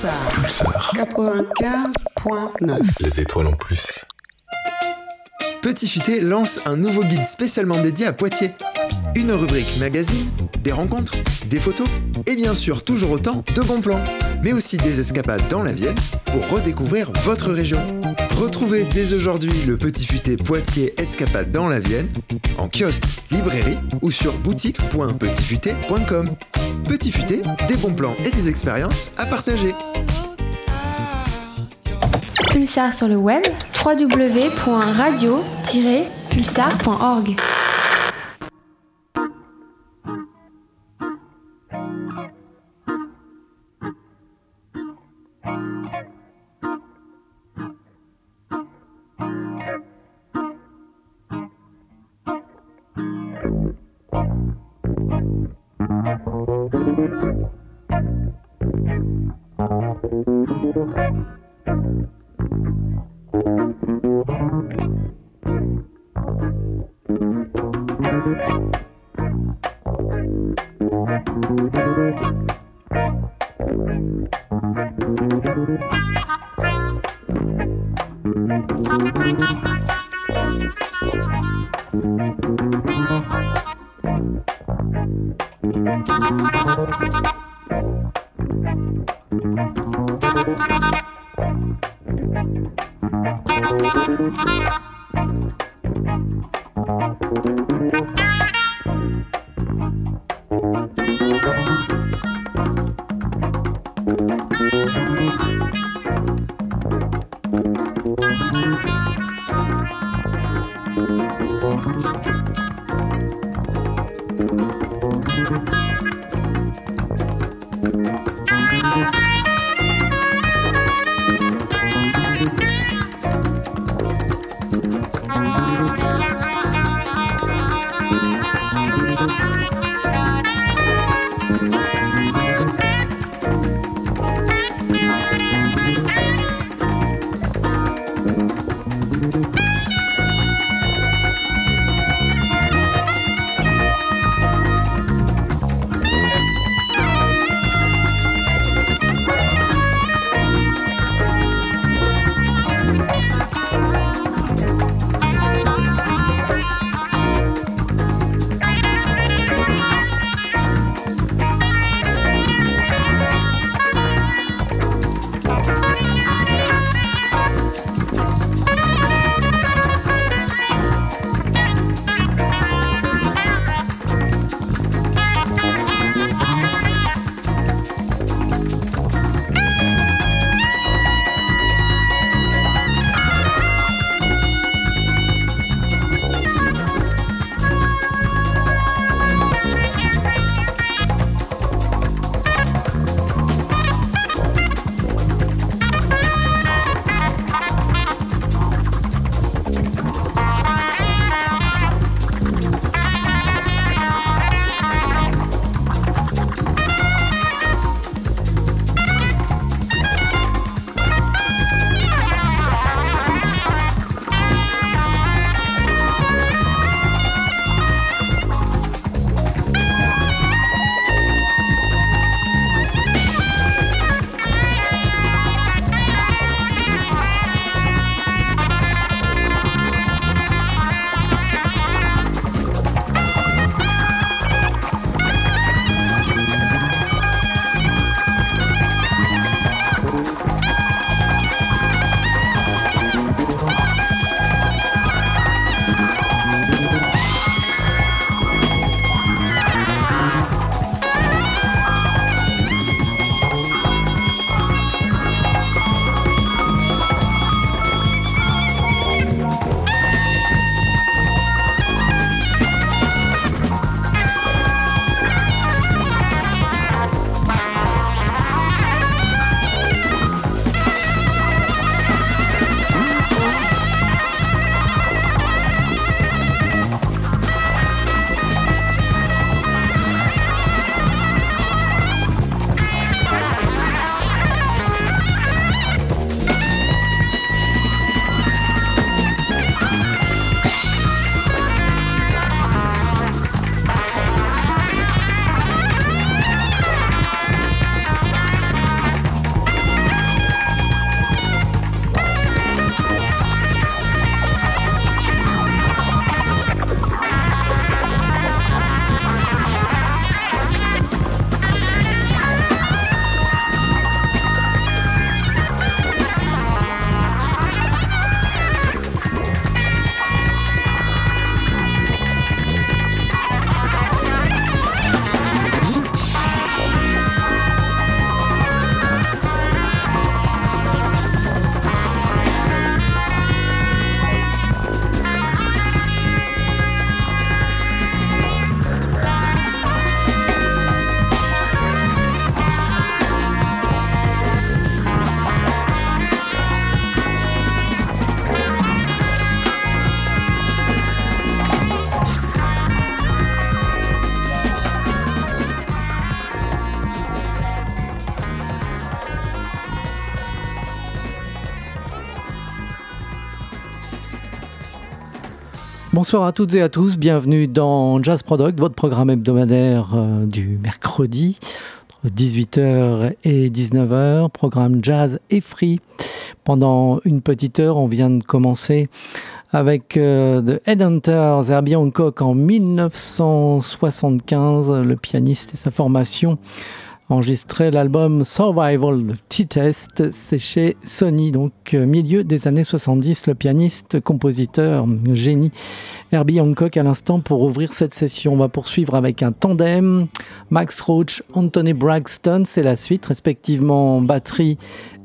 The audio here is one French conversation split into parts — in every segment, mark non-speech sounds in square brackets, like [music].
Pulsar. 95.9. Les étoiles en plus. Petit Futé lance un nouveau guide spécialement dédié à Poitiers. Une rubrique magazine, des rencontres, des photos et bien sûr toujours autant de bons plans, mais aussi des escapades dans la Vienne pour redécouvrir votre région. Retrouvez dès aujourd'hui le Petit Futé Poitiers Escapade dans la Vienne en kiosque, librairie ou sur boutique.petitfuté.com. Petit Futé, des bons plans et des expériences à partager. Pulsar sur le web www.radio-pulsar.org. Bonsoir à toutes et à tous, bienvenue dans Jazz Product, votre programme hebdomadaire euh, du mercredi, 18h et 19h, programme jazz et free. Pendant une petite heure, on vient de commencer avec euh, The Headhunters, Herbie Hancock en 1975, le pianiste et sa formation enregistré l'album Survival T-Test, c'est chez Sony, donc euh, milieu des années 70, le pianiste, compositeur, génie Herbie Hancock à l'instant pour ouvrir cette session. On va poursuivre avec un tandem, Max Roach, Anthony Braxton, c'est la suite, respectivement batterie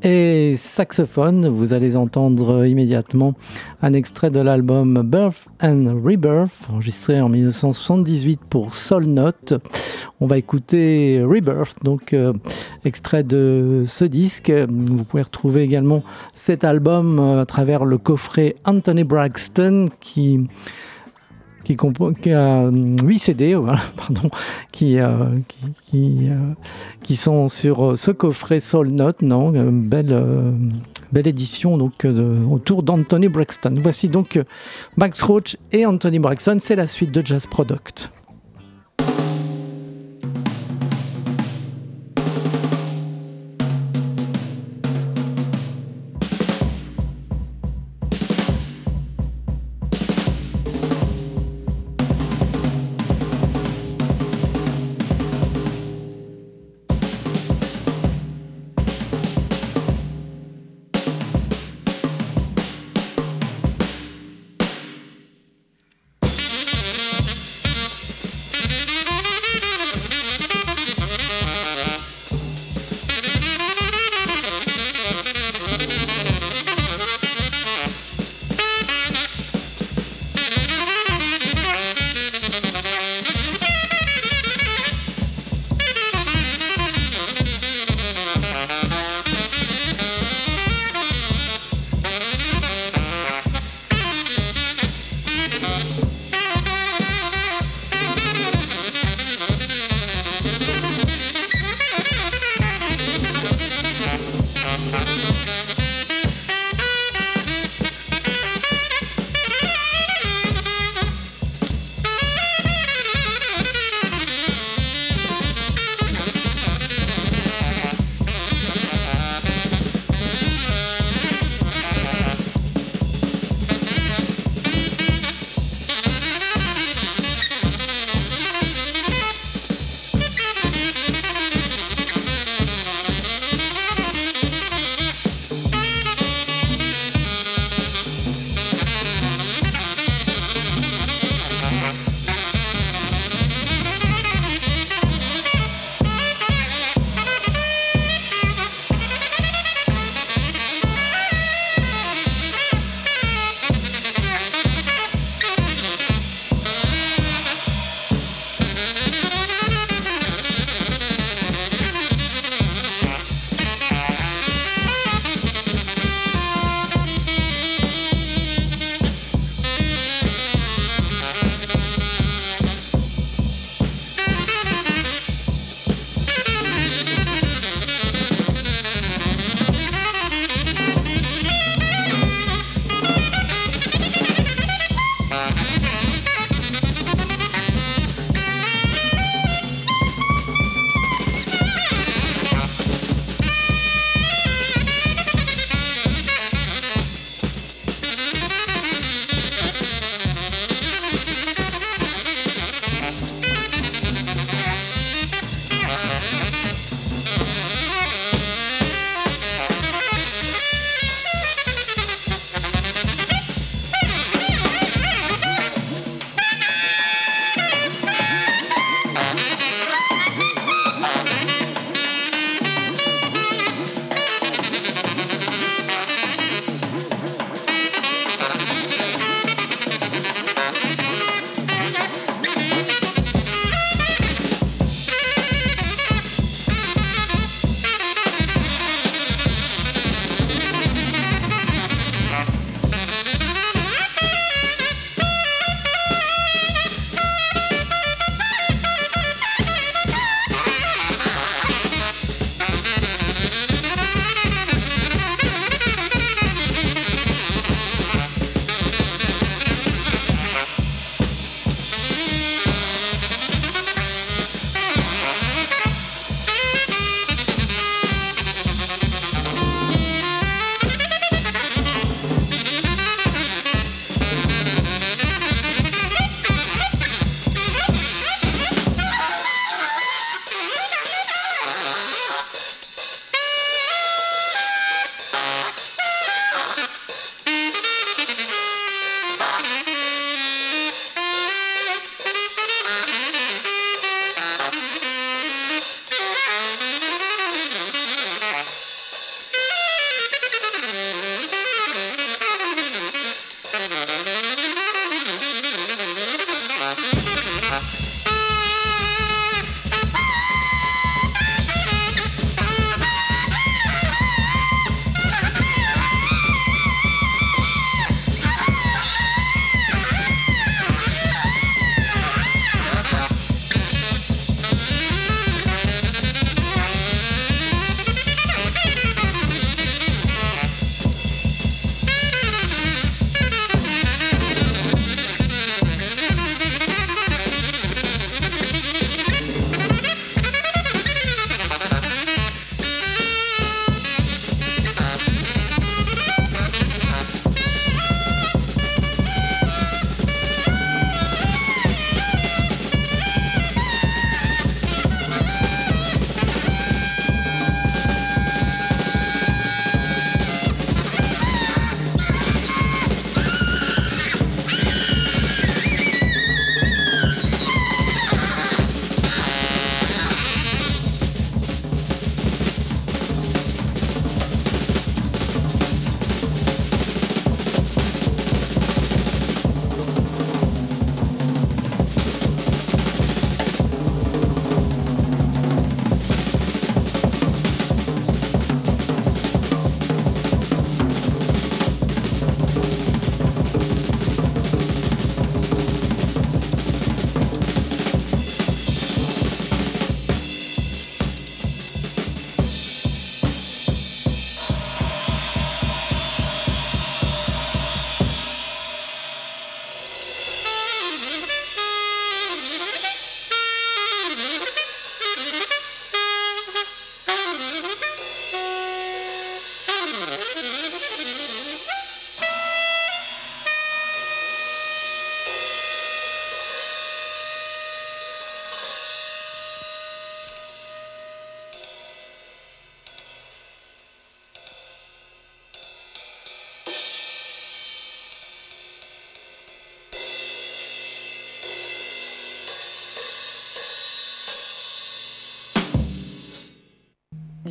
et saxophone. Vous allez entendre immédiatement un extrait de l'album Birth Rebirth, enregistré en 1978 pour Soul Note. On va écouter Rebirth, donc euh, extrait de ce disque. Vous pouvez retrouver également cet album euh, à travers le coffret Anthony Braxton qui qui, a 8 CD [laughs] pardon, qui, euh, qui, qui, sont sur ce coffret Soul Note. Non, belle, belle édition donc, autour d'Anthony Braxton. Voici donc Max Roach et Anthony Braxton. C'est la suite de Jazz Product.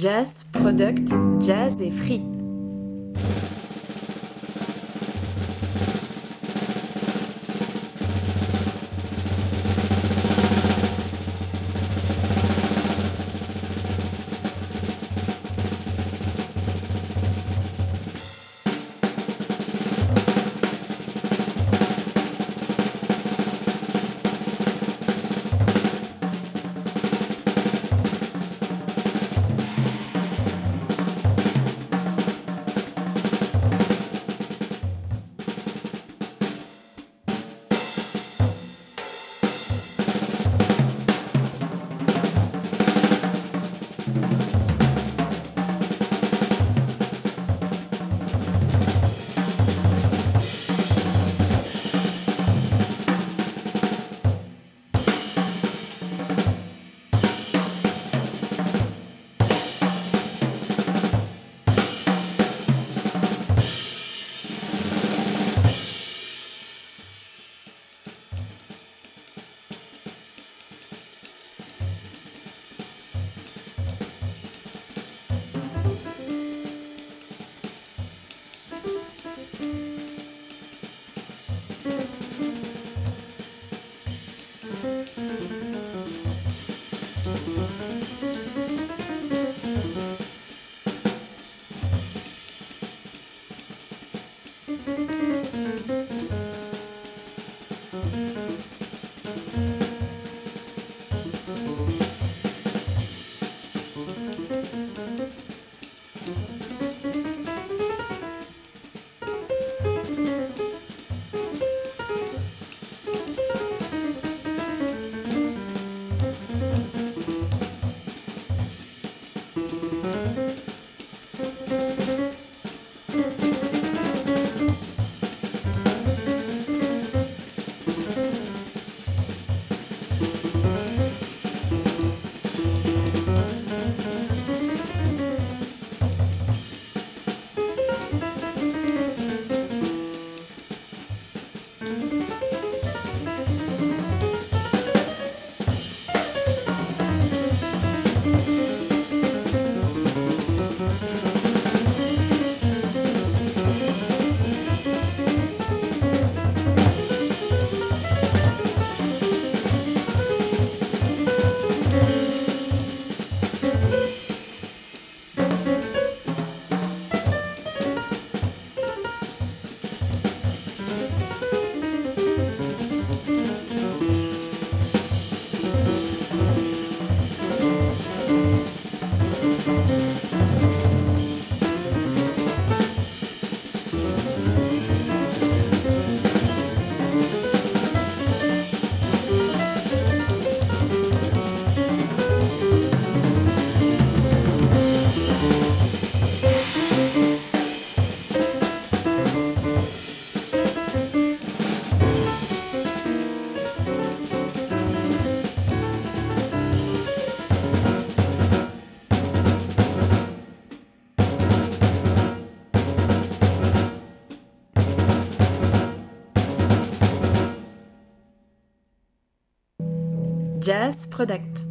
Jazz, Product, Jazz et Free. Jazz Product.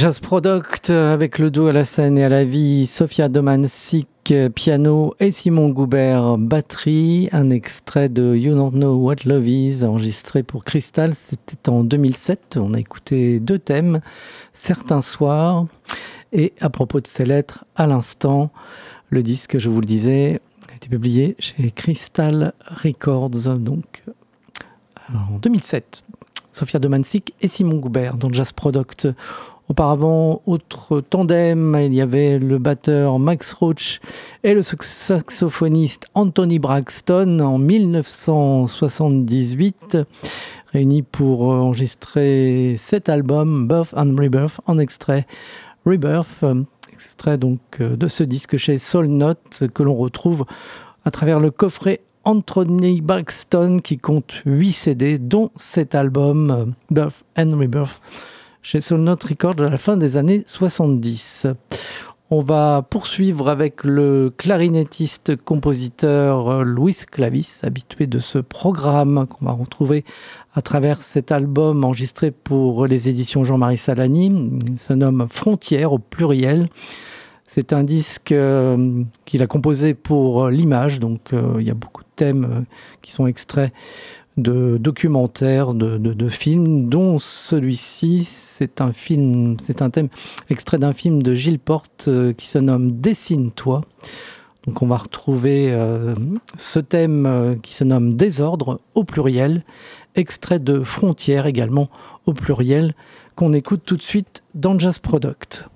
Jazz Product avec le dos à la scène et à la vie, Sofia Domansik piano et Simon Goubert batterie, un extrait de You Don't Know What Love Is enregistré pour Crystal, c'était en 2007, on a écouté deux thèmes, Certains soirs et à propos de ces lettres, à l'instant, le disque, je vous le disais, a été publié chez Crystal Records, donc en 2007. Sofia Domansik et Simon Goubert dans Jazz Product. Auparavant, autre tandem, il y avait le batteur Max Roach et le saxophoniste Anthony Braxton en 1978, réunis pour enregistrer cet album Birth and Rebirth en extrait Rebirth, extrait donc de ce disque chez Soul Note que l'on retrouve à travers le coffret Anthony Braxton qui compte 8 CD dont cet album Birth and Rebirth chez Soul Note Records à la fin des années 70. On va poursuivre avec le clarinettiste compositeur Louis Clavis, habitué de ce programme qu'on va retrouver à travers cet album enregistré pour les éditions Jean-Marie Salani. Il se nomme Frontières au pluriel. C'est un disque euh, qu'il a composé pour l'image, donc euh, il y a beaucoup de thèmes euh, qui sont extraits de documentaires, de, films, dont celui-ci, c'est un film, c'est un thème extrait d'un film de Gilles Porte euh, qui se nomme Dessine-toi. Donc on va retrouver euh, ce thème euh, qui se nomme Désordre au pluriel, extrait de Frontières également au pluriel, qu'on écoute tout de suite dans Jazz Product.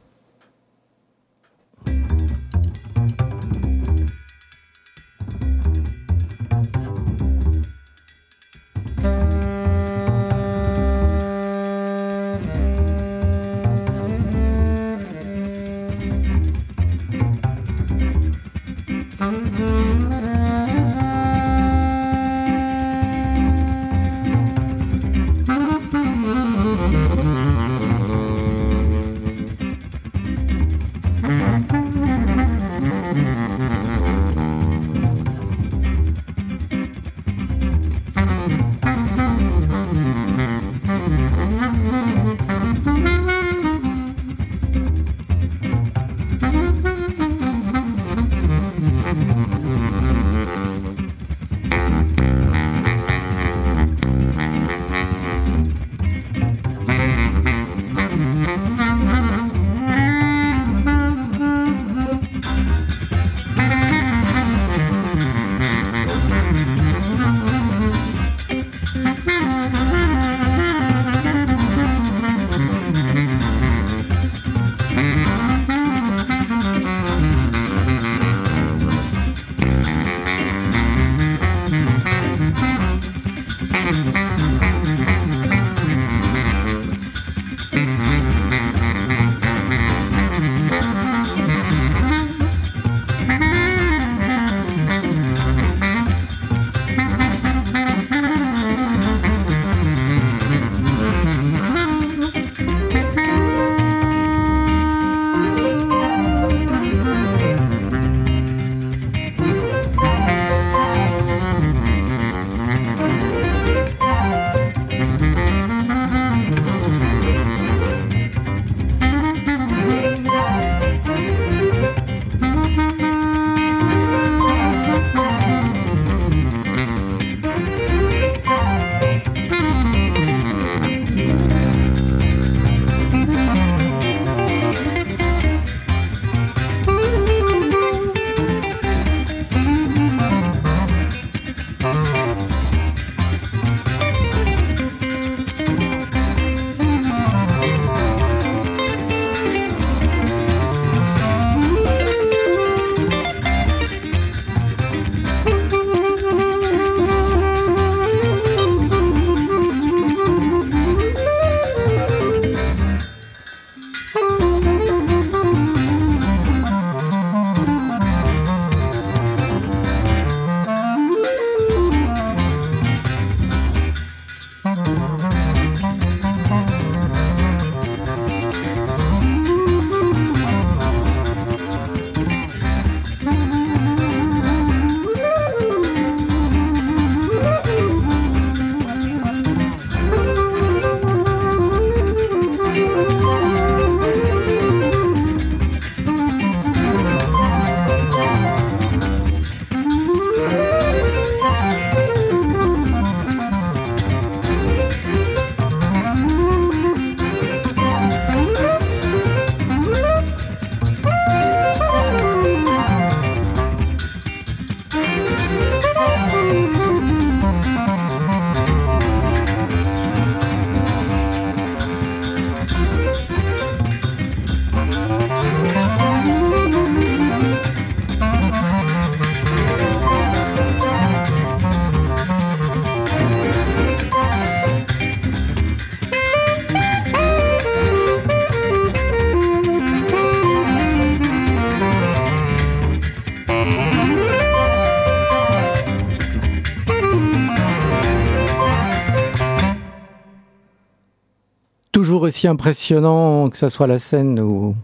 Aussi impressionnant, que ce soit la scène ou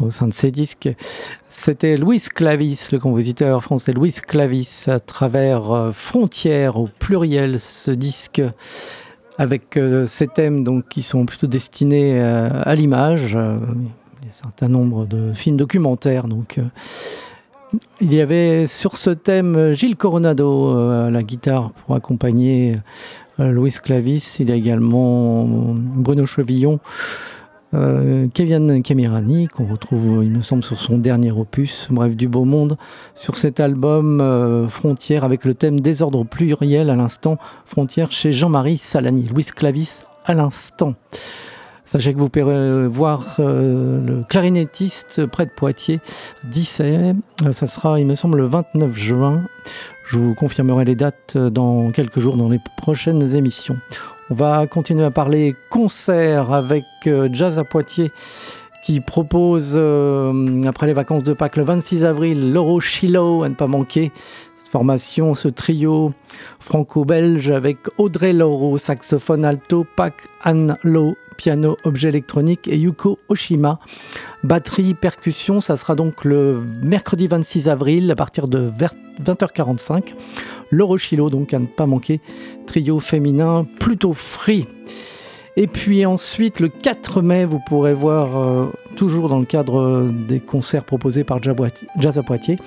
au sein de ces disques. C'était Louis Clavis, le compositeur français Louis Clavis, à travers euh, Frontières au pluriel, ce disque avec euh, ces thèmes donc, qui sont plutôt destinés euh, à l'image. il y a un certain nombre de films documentaires. Donc, il y avait sur ce thème Gilles Coronado à la guitare pour accompagner Louis Clavis. Il y a également Bruno Chevillon euh, Kevin Camirani, qu'on retrouve, il me semble, sur son dernier opus, Bref du Beau Monde, sur cet album euh, Frontières avec le thème Désordre pluriel à l'instant, Frontières chez Jean-Marie Salani, Louis Clavis à l'instant. Sachez que vous pourrez voir euh, le clarinettiste près de Poitiers, 17. Ça sera, il me semble, le 29 juin. Je vous confirmerai les dates dans quelques jours dans les prochaines émissions. On va continuer à parler concert avec euh, Jazz à Poitiers qui propose, euh, après les vacances de Pâques, le 26 avril, l'Euro Chilo, à ne pas manquer. formation, ce trio franco-belge avec Audrey Loro, saxophone alto, Pac Anne piano, objet électronique et Yuko Oshima, batterie, percussion. Ça sera donc le mercredi 26 avril à partir de 20h45. L'Orochilo, donc à ne pas manquer, trio féminin plutôt free. Et puis ensuite, le 4 mai, vous pourrez voir, euh, toujours dans le cadre des concerts proposés par Jazz à Poitiers,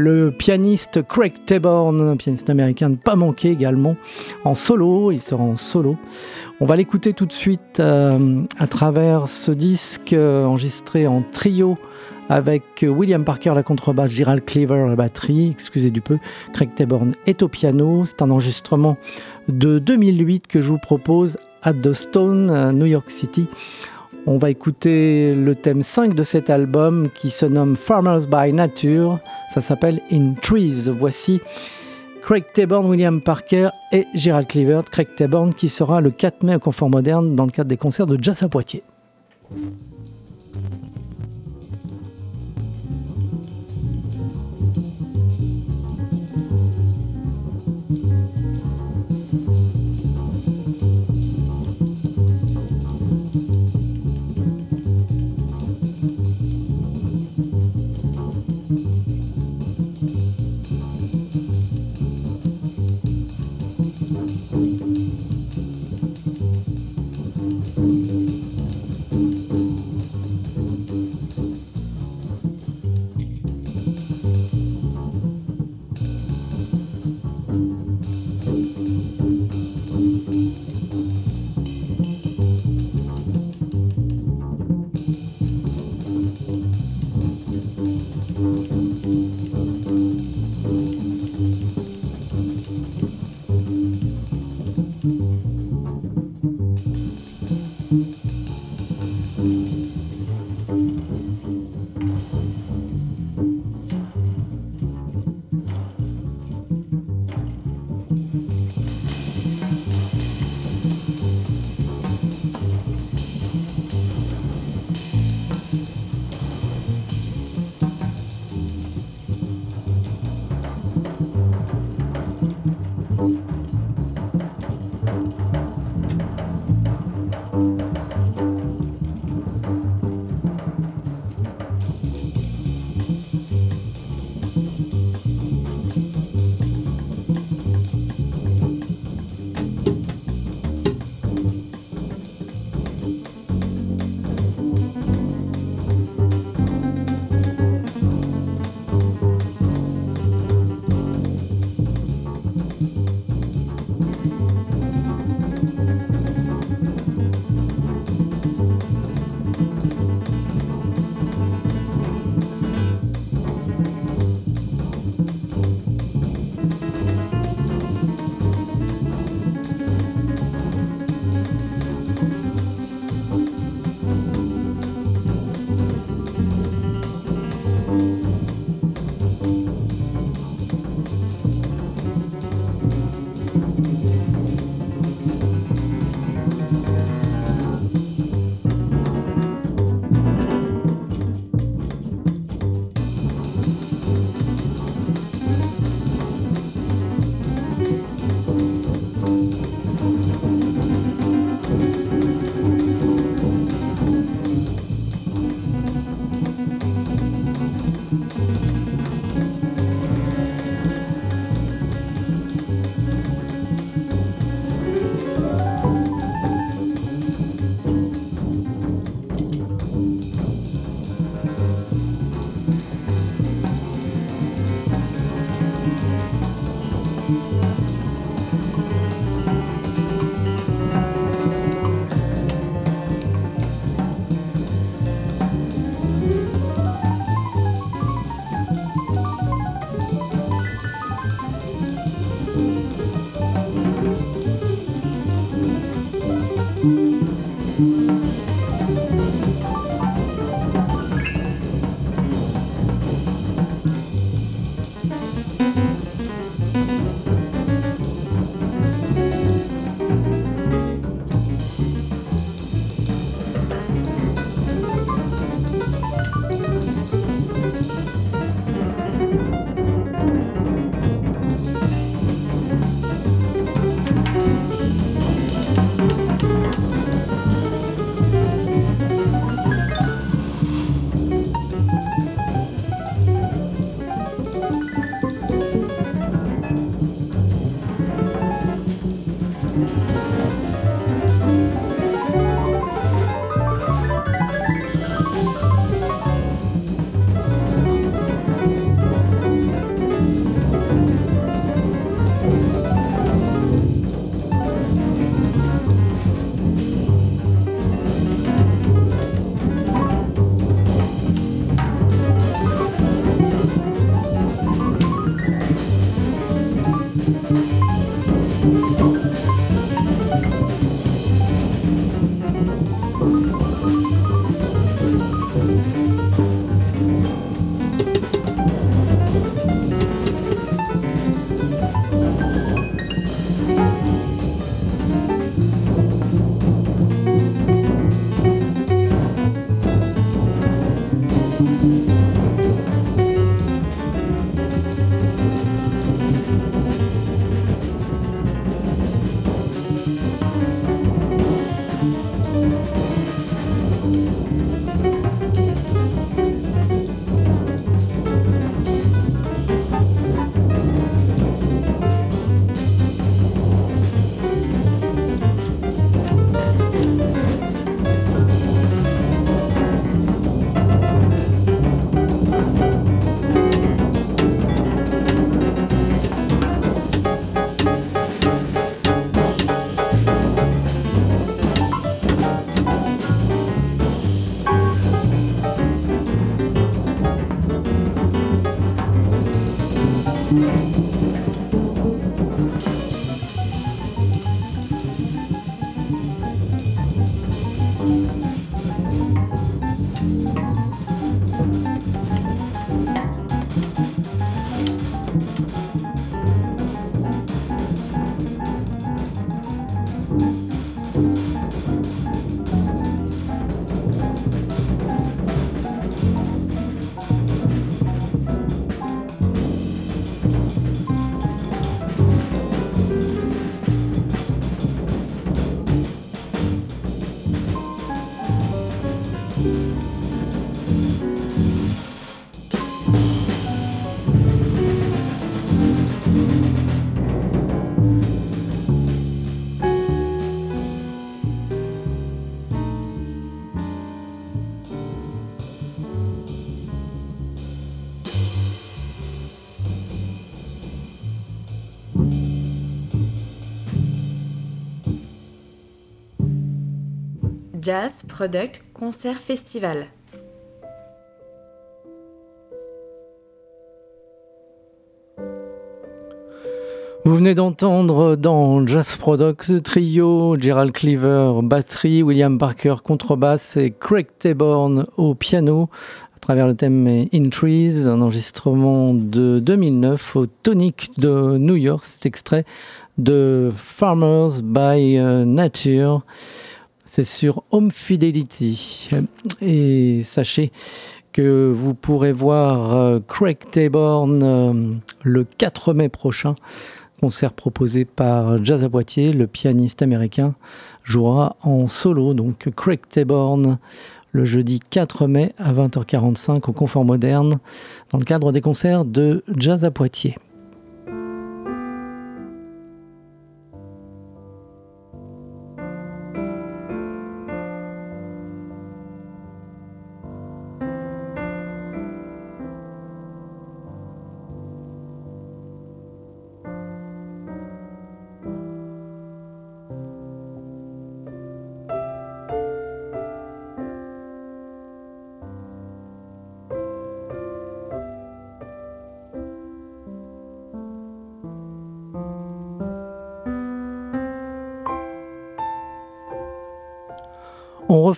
le pianiste Craig Taborn, pianiste américain, ne pas manquer également, en solo, il sera en solo. On va l'écouter tout de suite euh, à travers ce disque euh, enregistré en trio avec William Parker la contrebasse, Gerald Cleaver la batterie, excusez du peu, Craig Taborn est au piano. C'est un enregistrement de 2008 que je vous propose à The Stone, New York City. On va écouter le thème 5 de cet album qui se nomme Farmers by Nature. Ça s'appelle In Trees. Voici Craig Taborn, William Parker et Gerald Cleaver. Craig Taborn qui sera le 4 mai au Confort Moderne dans le cadre des concerts de Jazz à Poitiers. Jazz Product Concert Festival. Vous venez d'entendre dans Jazz Product trio Gerald Cleaver batterie, William Parker contrebasse et Craig Taborn au piano à travers le thème In Trees, un enregistrement de 2009 au Tonic de New York. Cet extrait de Farmers by euh, Nature. C'est sur Home Fidelity. Et sachez que vous pourrez voir euh, Craig Taborn euh, le 4 mai prochain. Concert proposé par Jazz à Poitiers. Le pianiste américain jouera en solo. Donc Craig Taborn le jeudi 4 mai à 20h45 au Confort Moderne dans le cadre des concerts de Jazz à Poitiers.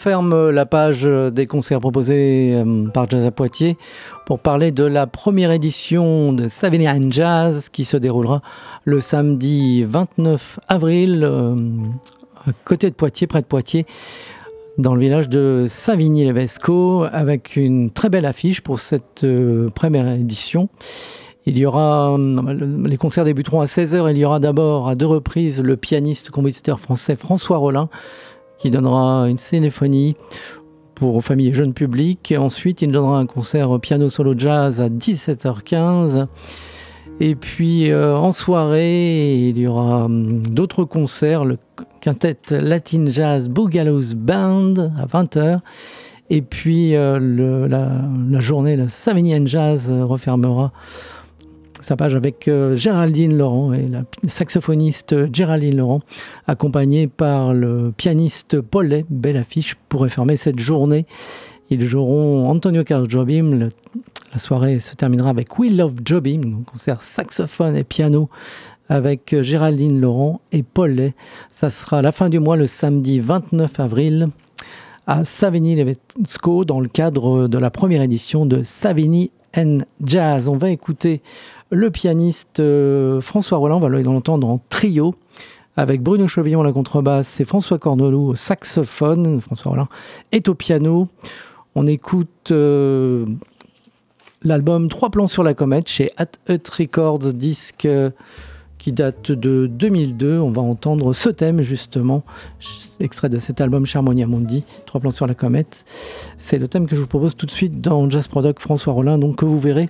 Referme la page des concerts proposés euh, par Jazz à Poitiers pour parler de la première édition de Savinian Jazz qui se déroulera le samedi 29 avril euh, à côté de Poitiers, près de Poitiers, dans le village de Savigny-les-Vesco avec une très belle affiche pour cette euh, première édition. Il y aura, les concerts débuteront à 16h. Il y aura d'abord à deux reprises le pianiste compositeur français François Rollin qui donnera une cénéphonie pour familles et jeunes publics. Ensuite, il donnera un concert piano solo jazz à 17h15. Et puis euh, en soirée, il y aura hum, d'autres concerts, le quintet Latin Jazz Boogaloo's Band à 20h. Et puis euh, la, journée, la Savigny Jazz refermera sa page avec euh, Géraldine Laurent et la saxophoniste Géraldine Laurent, accompagnée par le pianiste Paulet. Belle affiche pour fermer cette journée. Ils joueront Antonio Carlos Jobim. la soirée se terminera avec We Love Jobim, concert saxophone et piano avec Géraldine Laurent et Paulet. Ça sera la fin du mois, le samedi 29 avril à Savigny-Levesco dans le cadre de la première édition de Savigny and Jazz. On va écouter le pianiste euh, François Roland, on va l'entendre en trio avec Bruno Chevillon à la contrebasse et François Cornelou au saxophone. François Roland est au piano. On écoute euh, l'album Trois plans sur la comète chez At Hut Records, disque euh, qui date de 2002. On va entendre ce thème justement, extrait de cet album Charmonia Mundi, Trois plans sur la comète. C'est le thème que je vous propose tout de suite dans Jazz Product François Rollin, donc que vous verrez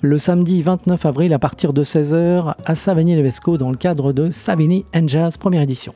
le samedi 29 avril à partir de 16h à Savigny-Levesco dans le cadre de Savigny Jazz première édition.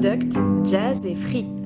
product, jazz et free.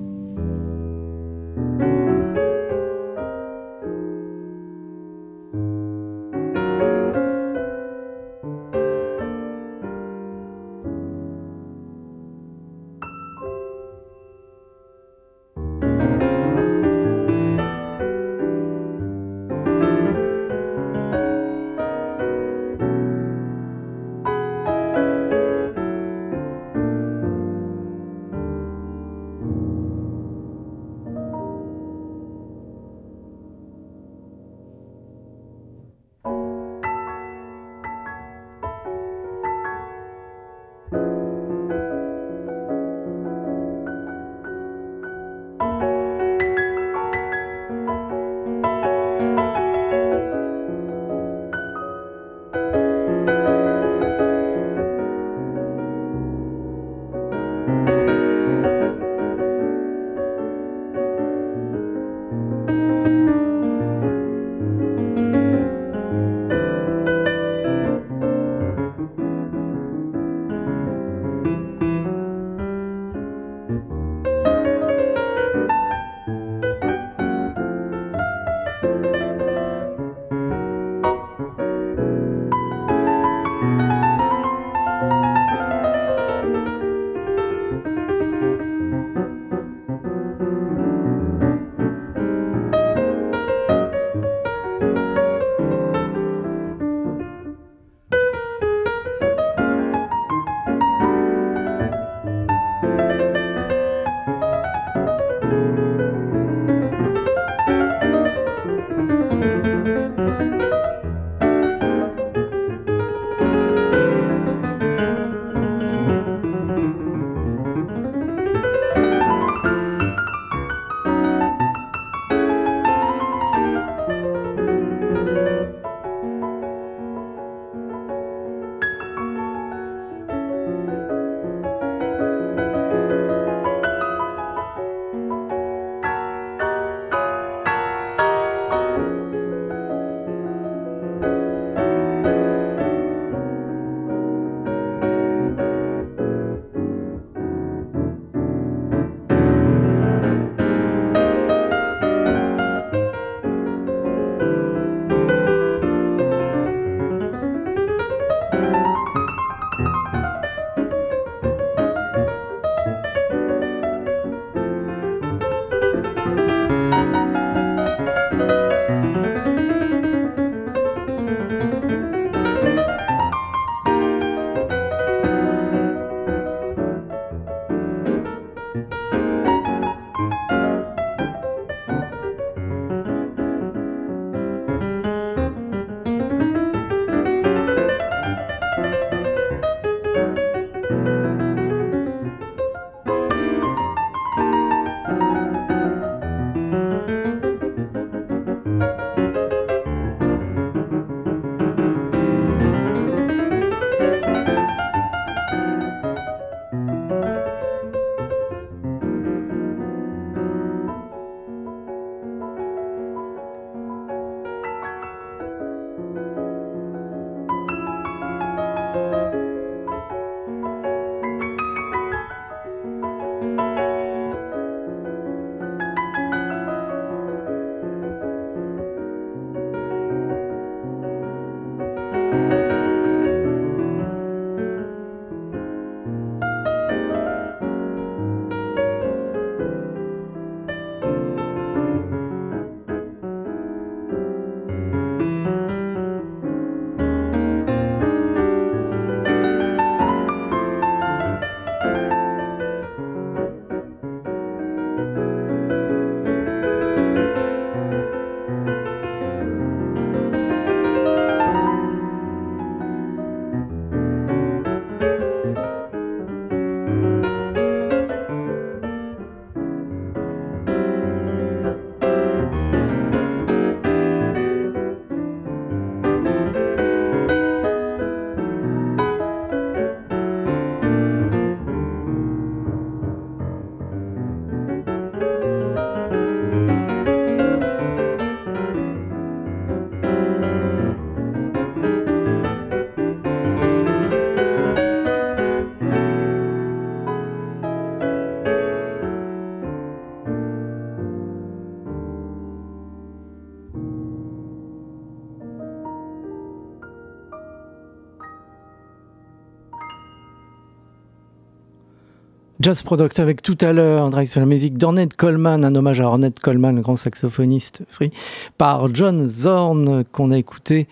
Jazz Product avec tout à l'heure, en direct sur la musique d'Ornette Coleman, un hommage à Ornette Coleman, le grand saxophoniste free, par John Zorn, qu'on a écouté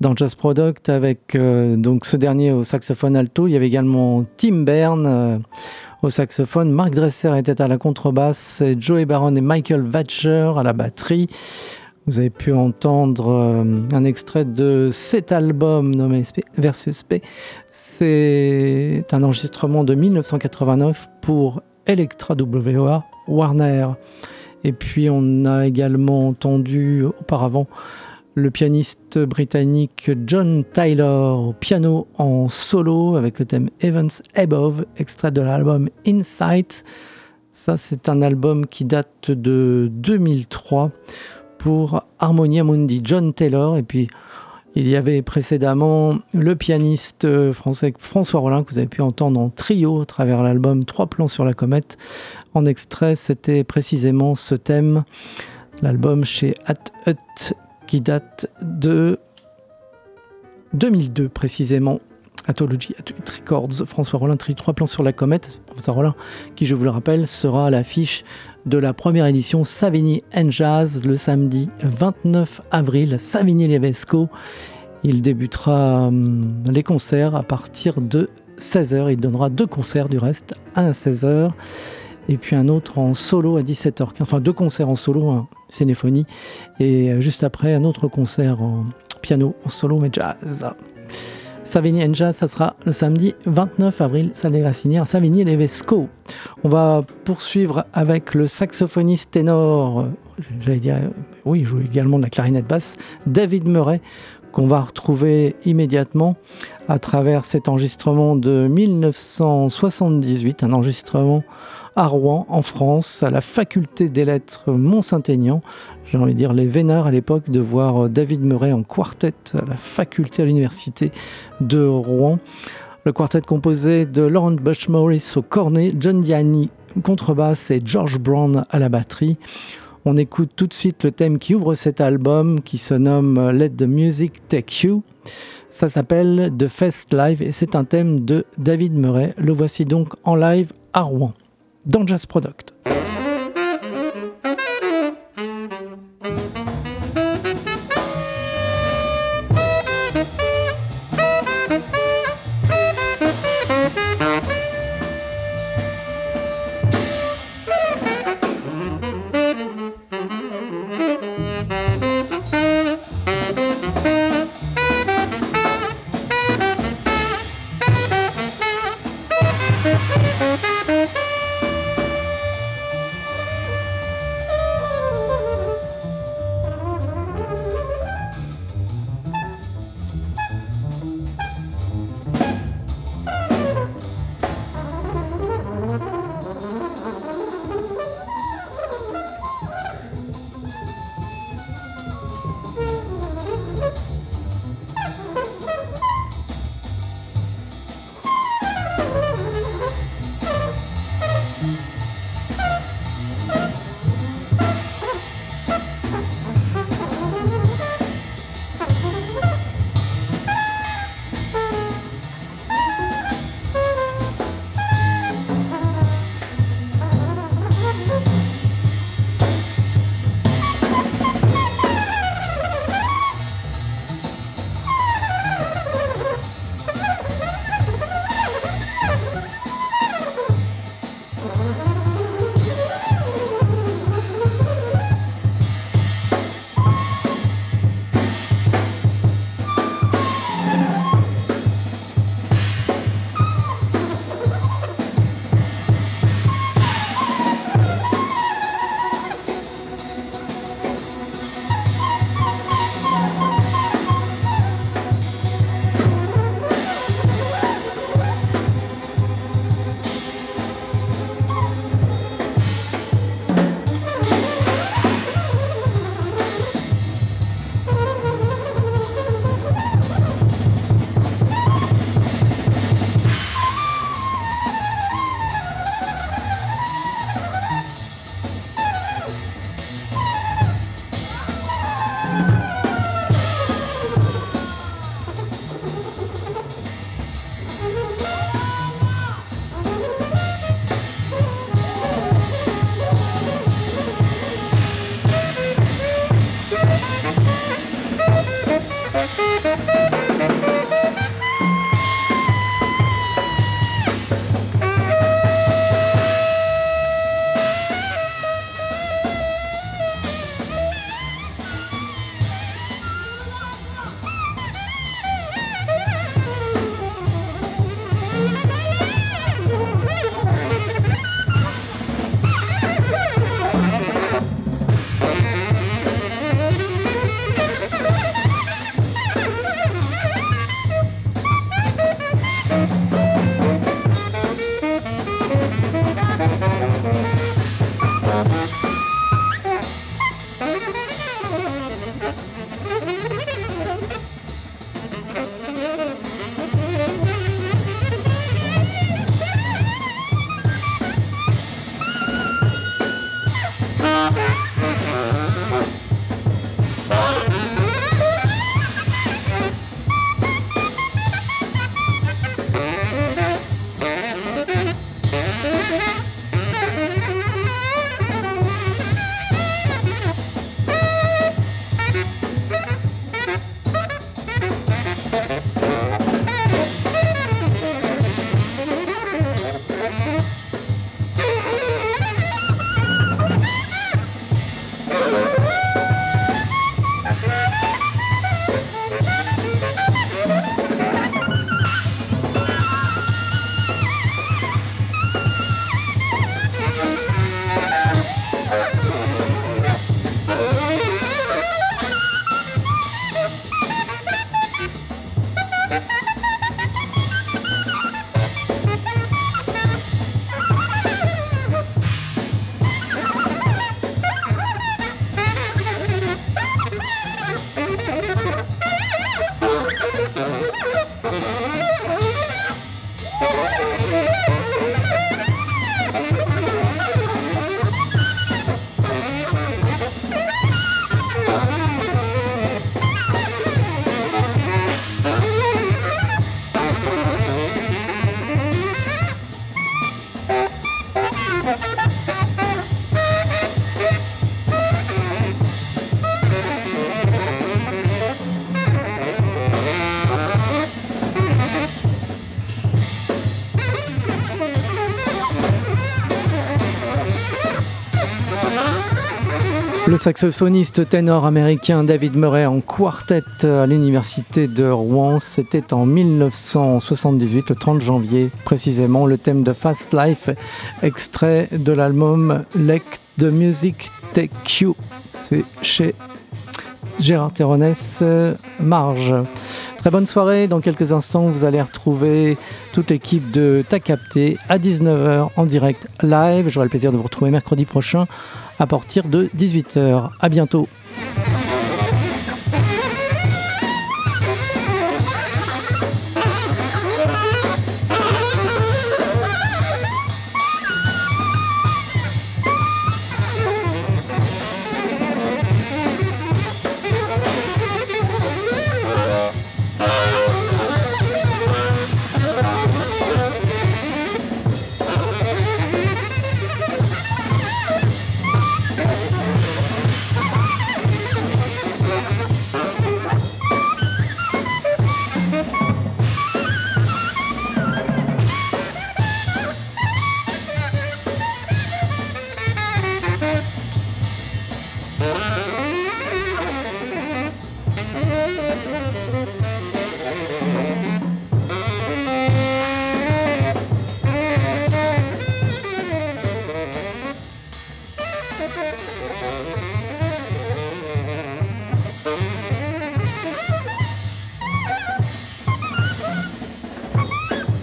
dans Jazz Product avec euh, donc ce dernier au saxophone alto. Il y avait également Tim Bern euh, au saxophone, Mark Dresser était à la contrebasse, Joey Baron et Michael Vatcher à la batterie. Vous avez pu entendre euh, un extrait de cet album nommé Versus P. C'est un enregistrement de 1989 pour Electra WA Warner. Et puis on a également entendu auparavant le pianiste britannique John Tyler au piano en solo avec le thème Evans Above, extrait de l'album Insight. Ça, c'est un album qui date de 2003 pour Harmonia Mundi, John Taylor. Et puis, il y avait précédemment le pianiste français François Rollin, que vous avez pu entendre en trio à travers l'album Trois plans sur la comète. En extrait, c'était précisément ce thème, l'album chez At Hut, qui date de 2002 précisément. Athology Records, François Rollin, trois plans sur la comète. François Rollin, qui je vous le rappelle, sera à l'affiche de la première édition Savigny and Jazz le samedi 29 avril, Savigny-Levesco. Il débutera hum, les concerts à partir de 16h. Il donnera deux concerts du reste, à 16h et puis un autre en solo à 17h15. Enfin, deux concerts en solo, un Cénéphonie, et euh, juste après un autre concert en piano en solo mais jazz. Savigny Jazz, ça sera le samedi 29 avril, salle des Savigny Levesco. On va poursuivre avec le saxophoniste ténor, euh, j'allais dire, euh, oui, il joue également de la clarinette basse, David Murray, qu'on va retrouver immédiatement à travers cet enregistrement de 1978, un enregistrement à Rouen, en France, à la faculté des lettres Mont-Saint-Aignan j'ai envie de dire, les vénards à l'époque de voir euh, David Murray en quartet à la faculté à l'université de Rouen. Le quartet composé de Laurent Bush Morris au cornet, John Diani contrebasse et George Brown à la batterie. On écoute tout de suite le thème qui ouvre cet album qui se nomme euh, Let the Music Take You. Ça s'appelle The Fest Live et c'est un thème de David Murray. Le voici donc en live à Rouen, dans Jazz Product. Le saxophoniste ténor américain David Murray en quartet à l'université de Rouen, c'était en 1978, le 30 janvier précisément, le thème de Fast Life, extrait de l'album Let the Music Take You. C'est chez Gérard Terronès, Marge. Très bonne soirée. Dans quelques instants, vous allez retrouver toute l'équipe de Ta Capté à 19h en direct live. J'aurai le plaisir de vous retrouver mercredi prochain à partir de 18h. À bientôt.